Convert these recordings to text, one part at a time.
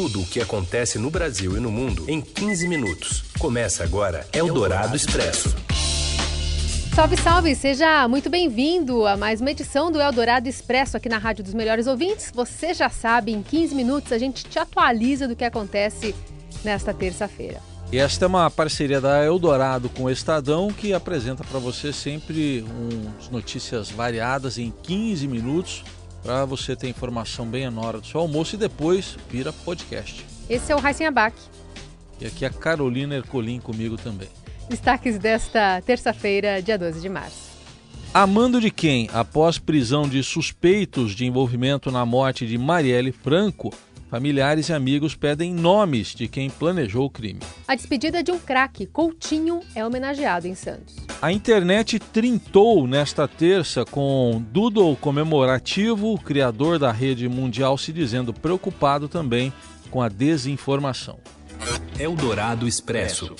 tudo o que acontece no Brasil e no mundo em 15 minutos. Começa agora Eldorado Expresso. Salve, salve! Seja muito bem-vindo a mais uma edição do Eldorado Expresso aqui na Rádio dos Melhores Ouvintes. Você já sabe, em 15 minutos a gente te atualiza do que acontece nesta terça-feira. E esta é uma parceria da Eldorado com o Estadão que apresenta para você sempre uns notícias variadas em 15 minutos para você ter informação bem na hora do seu almoço e depois vira podcast. Esse é o Raíssen Abac. E aqui a Carolina Ercolim comigo também. Destaques desta terça-feira, dia 12 de março. Amando de quem, após prisão de suspeitos de envolvimento na morte de Marielle Franco, familiares e amigos pedem nomes de quem planejou o crime. A despedida de um craque, Coutinho, é homenageado em Santos. A internet trintou nesta terça com doodle comemorativo, o criador da rede mundial se dizendo preocupado também com a desinformação. Eldorado Expresso.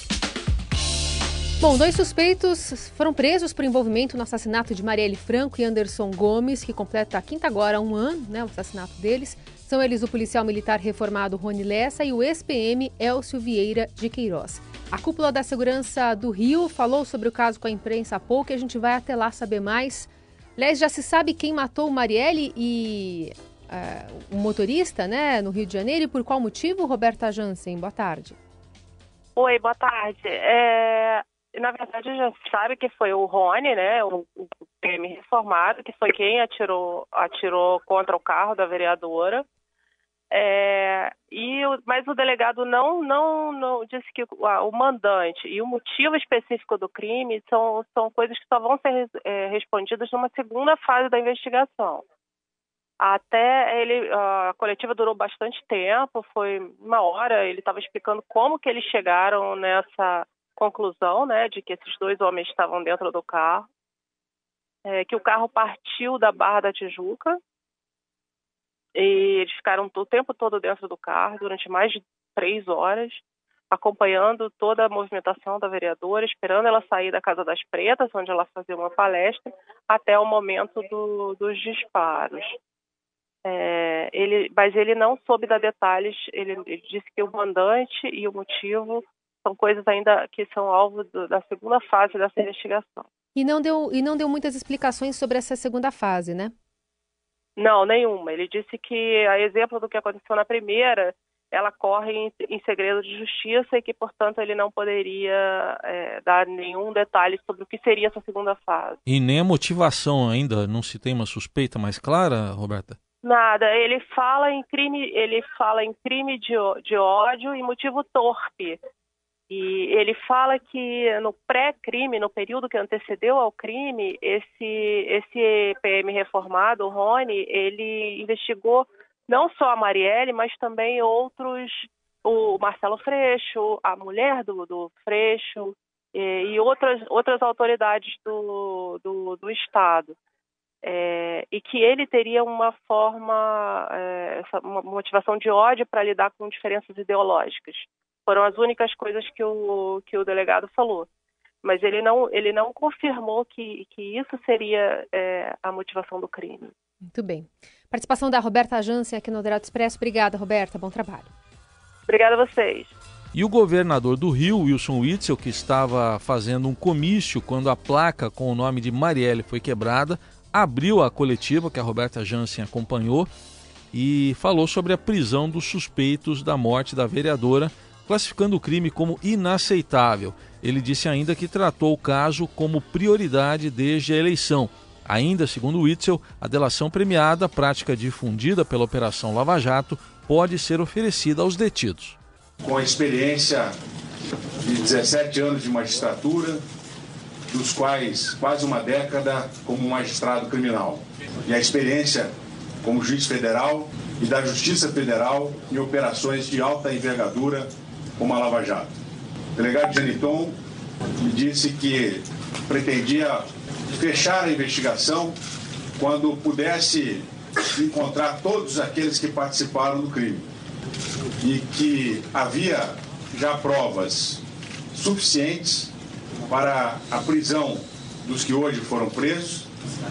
Bom, dois suspeitos foram presos por envolvimento no assassinato de Marielle Franco e Anderson Gomes, que completa a quinta agora um ano, né, o assassinato deles. São eles o policial militar reformado Rony Lessa e o ex-PM Elcio Vieira de Queiroz. A cúpula da segurança do Rio falou sobre o caso com a imprensa há pouco e a gente vai até lá saber mais. Aliás, já se sabe quem matou Marielle e uh, o motorista, né, no Rio de Janeiro e por qual motivo, Roberta Jansen? Boa tarde. Oi, boa tarde. É, na verdade, já sabe que foi o Rony, né, o, o PM reformado, que foi quem atirou, atirou contra o carro da vereadora. É, e mas o delegado não, não, não disse que ah, o mandante e o motivo específico do crime são, são coisas que só vão ser é, respondidas numa segunda fase da investigação. Até ele, a coletiva durou bastante tempo, foi uma hora. Ele estava explicando como que eles chegaram nessa conclusão, né, de que esses dois homens estavam dentro do carro, é, que o carro partiu da Barra da Tijuca e eles ficaram o tempo todo dentro do carro durante mais de três horas, acompanhando toda a movimentação da vereadora, esperando ela sair da Casa das Pretas, onde ela fazia uma palestra, até o momento do, dos disparos. É, ele, mas ele não soube dar detalhes. Ele, ele, disse que o mandante e o motivo são coisas ainda que são alvo do, da segunda fase dessa investigação. E não deu e não deu muitas explicações sobre essa segunda fase, né? Não, nenhuma. Ele disse que a exemplo do que aconteceu na primeira, ela corre em, em segredo de justiça e que, portanto, ele não poderia é, dar nenhum detalhe sobre o que seria essa segunda fase. E nem a motivação ainda, não se tem uma suspeita mais clara, Roberta? Nada, ele fala em crime, ele fala em crime de, de ódio e motivo torpe. E ele fala que no pré-crime, no período que antecedeu ao crime, esse, esse PM reformado, o Rony, ele investigou não só a Marielle, mas também outros, o Marcelo Freixo, a mulher do, do Freixo e, e outras, outras autoridades do, do, do Estado. É, e que ele teria uma forma, é, uma motivação de ódio para lidar com diferenças ideológicas. Foram as únicas coisas que o, que o delegado falou. Mas ele não, ele não confirmou que, que isso seria é, a motivação do crime. Muito bem. Participação da Roberta Jansen aqui no Dourado Expresso. Obrigada, Roberta. Bom trabalho. Obrigada a vocês. E o governador do Rio, Wilson Witzel, que estava fazendo um comício quando a placa com o nome de Marielle foi quebrada, abriu a coletiva que a Roberta Jansen acompanhou e falou sobre a prisão dos suspeitos da morte da vereadora classificando o crime como inaceitável. Ele disse ainda que tratou o caso como prioridade desde a eleição. Ainda, segundo Witzel, a delação premiada, prática difundida pela Operação Lava Jato, pode ser oferecida aos detidos. Com a experiência de 17 anos de magistratura, dos quais quase uma década como magistrado criminal, e a experiência como juiz federal e da Justiça Federal em operações de alta envergadura como a Lava Jato. O delegado Janiton me disse que pretendia fechar a investigação quando pudesse encontrar todos aqueles que participaram do crime e que havia já provas suficientes para a prisão dos que hoje foram presos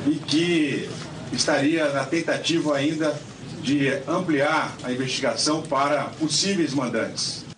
e que estaria na tentativa ainda de ampliar a investigação para possíveis mandantes.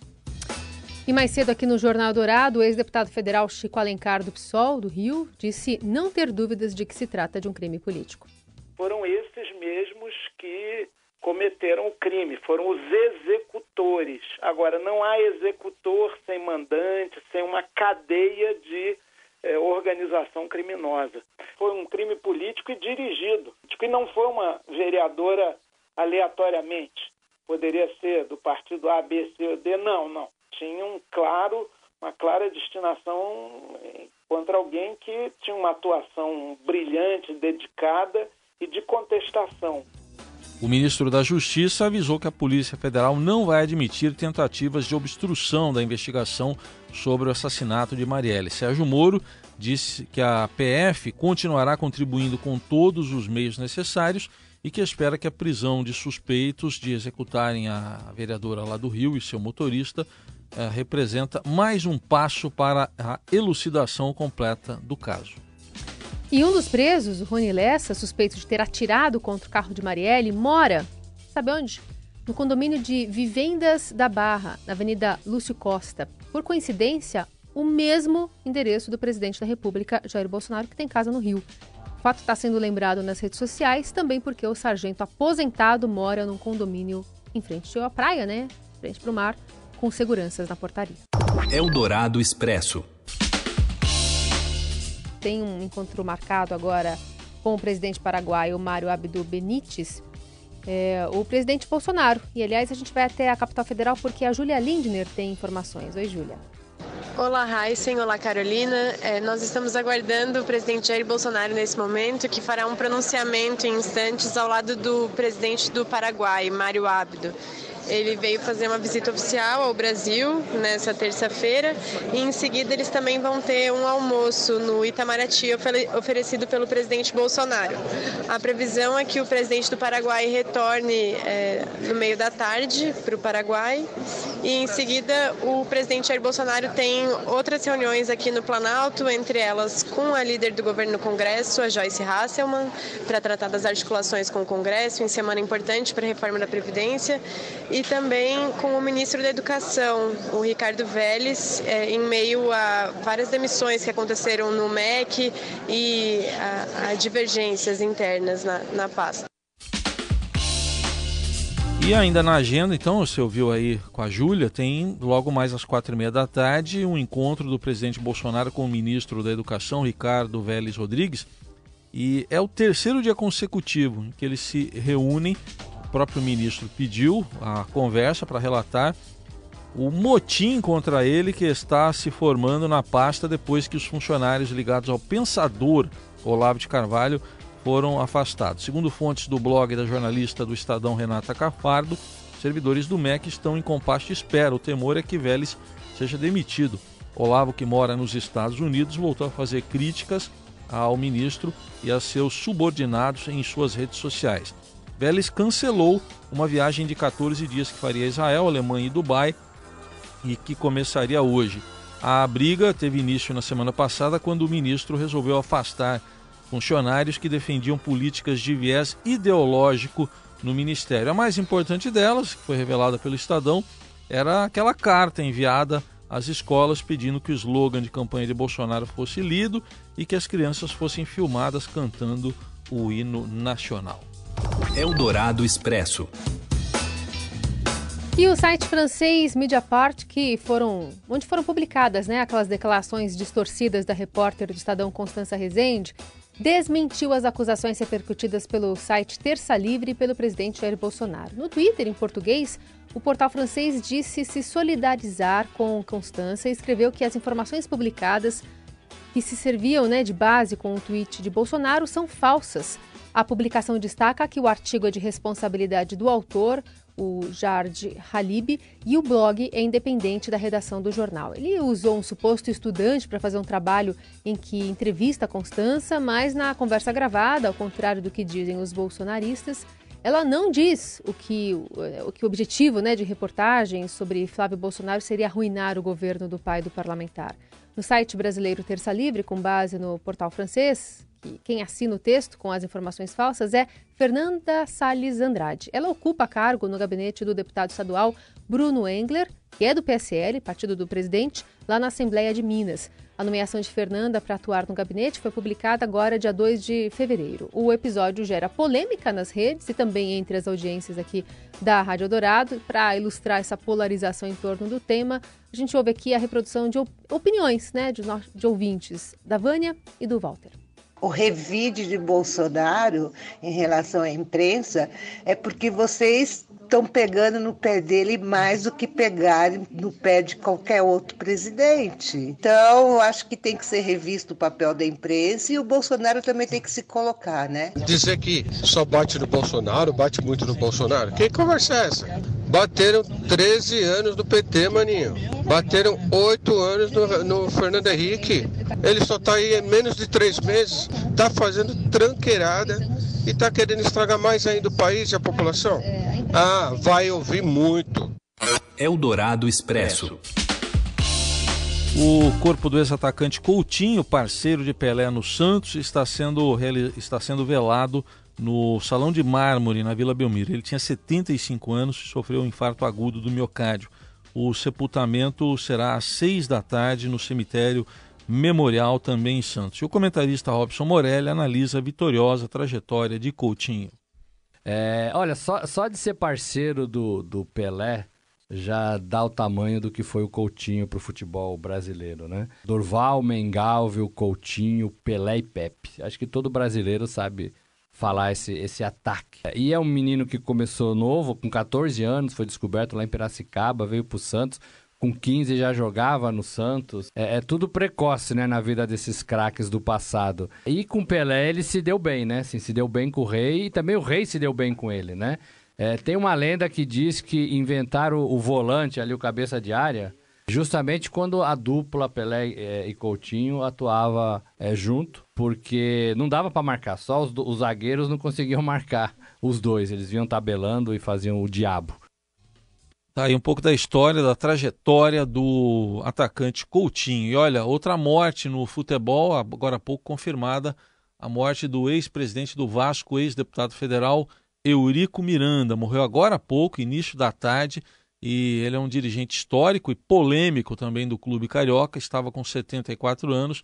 E mais cedo aqui no Jornal Dourado, o ex-deputado federal Chico Alencar do PSOL, do Rio, disse não ter dúvidas de que se trata de um crime político. Foram esses mesmos que cometeram o crime, foram os executores. Agora, não há executor sem mandante, sem uma cadeia de é, organização criminosa. Foi um crime político e dirigido, e não foi uma vereadora aleatoriamente. Poderia ser do partido A, B, C ou D. Não, não tinha um claro, uma clara destinação contra alguém que tinha uma atuação brilhante, dedicada e de contestação. O ministro da Justiça avisou que a Polícia Federal não vai admitir tentativas de obstrução da investigação sobre o assassinato de Marielle. Sérgio Moro disse que a PF continuará contribuindo com todos os meios necessários e que espera que a prisão de suspeitos de executarem a vereadora lá do Rio e seu motorista eh, representa mais um passo para a elucidação completa do caso. E um dos presos, o Rony Lessa, suspeito de ter atirado contra o carro de Marielle, mora, sabe onde? No condomínio de Vivendas da Barra, na Avenida Lúcio Costa. Por coincidência, o mesmo endereço do presidente da República, Jair Bolsonaro, que tem casa no Rio. O fato está sendo lembrado nas redes sociais também porque o sargento aposentado mora num condomínio em frente à praia, né? Frente para o mar, com seguranças na portaria. Eldorado Expresso. Tem um encontro marcado agora com o presidente paraguaio Mário Abdo Benítez, é, o presidente Bolsonaro. E aliás, a gente vai até a capital federal porque a Júlia Lindner tem informações. Oi, Júlia. Olá, Heisen. Olá, Carolina. É, nós estamos aguardando o presidente Jair Bolsonaro nesse momento, que fará um pronunciamento em instantes ao lado do presidente do Paraguai, Mário Abdo. Ele veio fazer uma visita oficial ao Brasil nessa terça-feira. E em seguida eles também vão ter um almoço no Itamaraty oferecido pelo presidente Bolsonaro. A previsão é que o presidente do Paraguai retorne é, no meio da tarde para o Paraguai. E em seguida o presidente Jair Bolsonaro tem outras reuniões aqui no Planalto, entre elas com a líder do governo no Congresso, a Joyce Hasselman, para tratar das articulações com o Congresso em semana importante para a reforma da Previdência e também com o ministro da Educação, o Ricardo Vélez, é, em meio a várias demissões que aconteceram no MEC e a, a divergências internas na, na pasta. E ainda na agenda, então, você ouviu aí com a Júlia, tem logo mais às quatro e meia da tarde um encontro do presidente Bolsonaro com o ministro da Educação, Ricardo Vélez Rodrigues. E é o terceiro dia consecutivo em que eles se reúnem próprio ministro pediu a conversa para relatar o motim contra ele que está se formando na pasta depois que os funcionários ligados ao pensador Olavo de Carvalho foram afastados. Segundo fontes do blog da jornalista do Estadão Renata Cafardo, servidores do MEC estão em compasso de espera. O temor é que Vélez seja demitido. Olavo, que mora nos Estados Unidos, voltou a fazer críticas ao ministro e a seus subordinados em suas redes sociais. Vélez cancelou uma viagem de 14 dias que faria Israel, Alemanha e Dubai e que começaria hoje. A briga teve início na semana passada quando o ministro resolveu afastar funcionários que defendiam políticas de viés ideológico no ministério. A mais importante delas, que foi revelada pelo Estadão, era aquela carta enviada às escolas pedindo que o slogan de campanha de Bolsonaro fosse lido e que as crianças fossem filmadas cantando o hino nacional. Eldorado Expresso. E o site francês Mediapart, que foram, onde foram publicadas né, aquelas declarações distorcidas da repórter do Estadão Constança Rezende, desmentiu as acusações repercutidas pelo site Terça Livre e pelo presidente Jair Bolsonaro. No Twitter, em português, o portal francês disse se solidarizar com Constança e escreveu que as informações publicadas que se serviam né, de base com o tweet de Bolsonaro são falsas a publicação destaca que o artigo é de responsabilidade do autor, o Jard Halib, e o blog é independente da redação do jornal. Ele usou um suposto estudante para fazer um trabalho em que entrevista a Constança, mas na conversa gravada, ao contrário do que dizem os bolsonaristas, ela não diz o que o, que o objetivo né, de reportagem sobre Flávio Bolsonaro seria arruinar o governo do pai do parlamentar. No site brasileiro Terça Livre, com base no portal francês, que quem assina o texto com as informações falsas é Fernanda Salles Andrade. Ela ocupa cargo no gabinete do deputado estadual Bruno Engler, que é do PSL, partido do presidente, lá na Assembleia de Minas. A nomeação de Fernanda para atuar no gabinete foi publicada agora, dia 2 de fevereiro. O episódio gera polêmica nas redes e também entre as audiências aqui da Rádio Dourado. Para ilustrar essa polarização em torno do tema, a gente ouve aqui a reprodução de opiniões né, de, de ouvintes da Vânia e do Walter o revide de Bolsonaro em relação à imprensa é porque vocês estão pegando no pé dele mais do que pegarem no pé de qualquer outro presidente. Então, acho que tem que ser revisto o papel da imprensa e o Bolsonaro também tem que se colocar, né? Dizer que só bate no Bolsonaro, bate muito no Bolsonaro. Que conversa é essa? Bateram 13 anos do PT, maninho. Bateram 8 anos no, no Fernando Henrique. Ele só está aí em menos de três meses. Está fazendo tranqueirada e está querendo estragar mais ainda o país e a população. Ah, vai ouvir muito. Eldorado Expresso. O corpo do ex-atacante Coutinho, parceiro de Pelé no Santos, está sendo, está sendo velado no Salão de Mármore, na Vila Belmiro. Ele tinha 75 anos e sofreu um infarto agudo do miocárdio. O sepultamento será às seis da tarde no cemitério Memorial, também em Santos. E o comentarista Robson Morelli analisa a vitoriosa trajetória de Coutinho. É, olha, só, só de ser parceiro do, do Pelé já dá o tamanho do que foi o Coutinho para o futebol brasileiro, né? Dorval, Mengalvio, Coutinho, Pelé e Pepe. Acho que todo brasileiro sabe falar esse, esse ataque. E é um menino que começou novo, com 14 anos, foi descoberto lá em Piracicaba, veio para o Santos, com 15 já jogava no Santos. É, é, tudo precoce, né, na vida desses craques do passado. E com Pelé ele se deu bem, né? Assim, se deu bem com o rei e também o rei se deu bem com ele, né? É, tem uma lenda que diz que inventaram o, o volante ali, o cabeça de área, justamente quando a dupla Pelé é, e Coutinho atuava é, junto, porque não dava para marcar, só os, os zagueiros não conseguiam marcar os dois, eles vinham tabelando e faziam o diabo. Tá aí um pouco da história, da trajetória do atacante Coutinho. E olha, outra morte no futebol, agora há pouco confirmada, a morte do ex-presidente do Vasco, ex-deputado federal Eurico Miranda. Morreu agora há pouco, início da tarde, e ele é um dirigente histórico e polêmico também do clube carioca, estava com 74 anos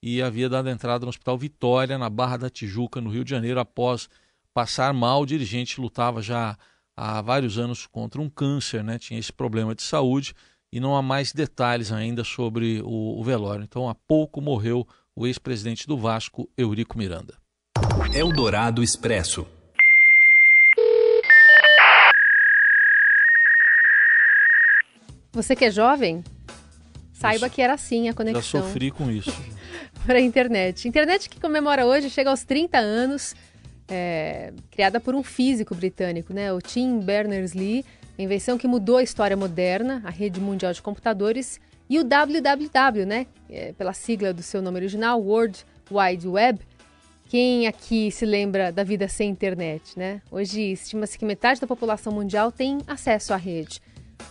e havia dado entrada no Hospital Vitória, na Barra da Tijuca, no Rio de Janeiro, após passar mal. O dirigente lutava já há vários anos contra um câncer, né? tinha esse problema de saúde e não há mais detalhes ainda sobre o, o velório. Então, há pouco morreu o ex-presidente do Vasco, Eurico Miranda. Eldorado Expresso. Você que é jovem, saiba que era assim a conexão. Já sofri com isso. para a internet. Internet que comemora hoje, chega aos 30 anos é, criada por um físico britânico, né, o Tim Berners-Lee, invenção que mudou a história moderna, a rede mundial de computadores, e o www, né, é, pela sigla do seu nome original, World Wide Web. Quem aqui se lembra da vida sem internet, né? Hoje estima-se que metade da população mundial tem acesso à rede.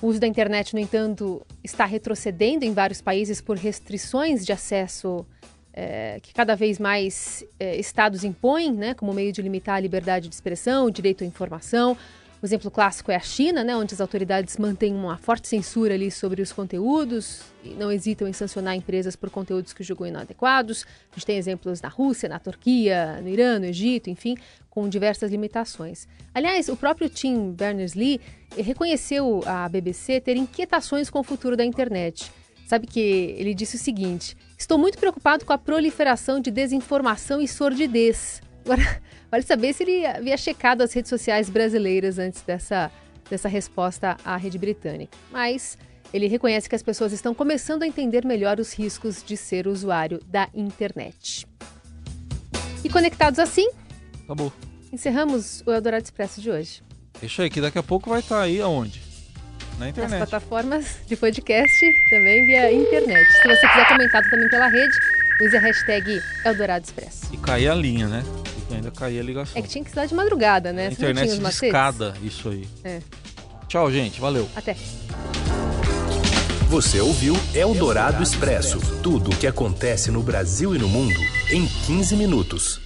O uso da internet, no entanto, está retrocedendo em vários países por restrições de acesso é, que cada vez mais é, estados impõem, né, como meio de limitar a liberdade de expressão, o direito à informação. O exemplo clássico é a China, né, onde as autoridades mantêm uma forte censura ali sobre os conteúdos e não hesitam em sancionar empresas por conteúdos que julgam inadequados. A gente tem exemplos na Rússia, na Turquia, no Irã, no Egito, enfim, com diversas limitações. Aliás, o próprio Tim Berners-Lee reconheceu à BBC ter inquietações com o futuro da internet. Sabe que ele disse o seguinte: Estou muito preocupado com a proliferação de desinformação e sordidez. Agora, vale saber se ele havia checado as redes sociais brasileiras antes dessa, dessa resposta à rede britânica. Mas ele reconhece que as pessoas estão começando a entender melhor os riscos de ser usuário da internet. E conectados assim, acabou. Encerramos o Eldorado Expresso de hoje. Deixa aí, que daqui a pouco vai estar aí aonde? Na internet. Nas plataformas de podcast, também via internet. Se você quiser comentar também pela rede, use a hashtag Eldorado Expresso. E cair a linha, né? E ainda cair a ligação. É que tinha que ser de madrugada, né? A internet escada, isso aí. É. Tchau, gente. Valeu. Até. Você ouviu Eldorado Expresso tudo o que acontece no Brasil e no mundo em 15 minutos.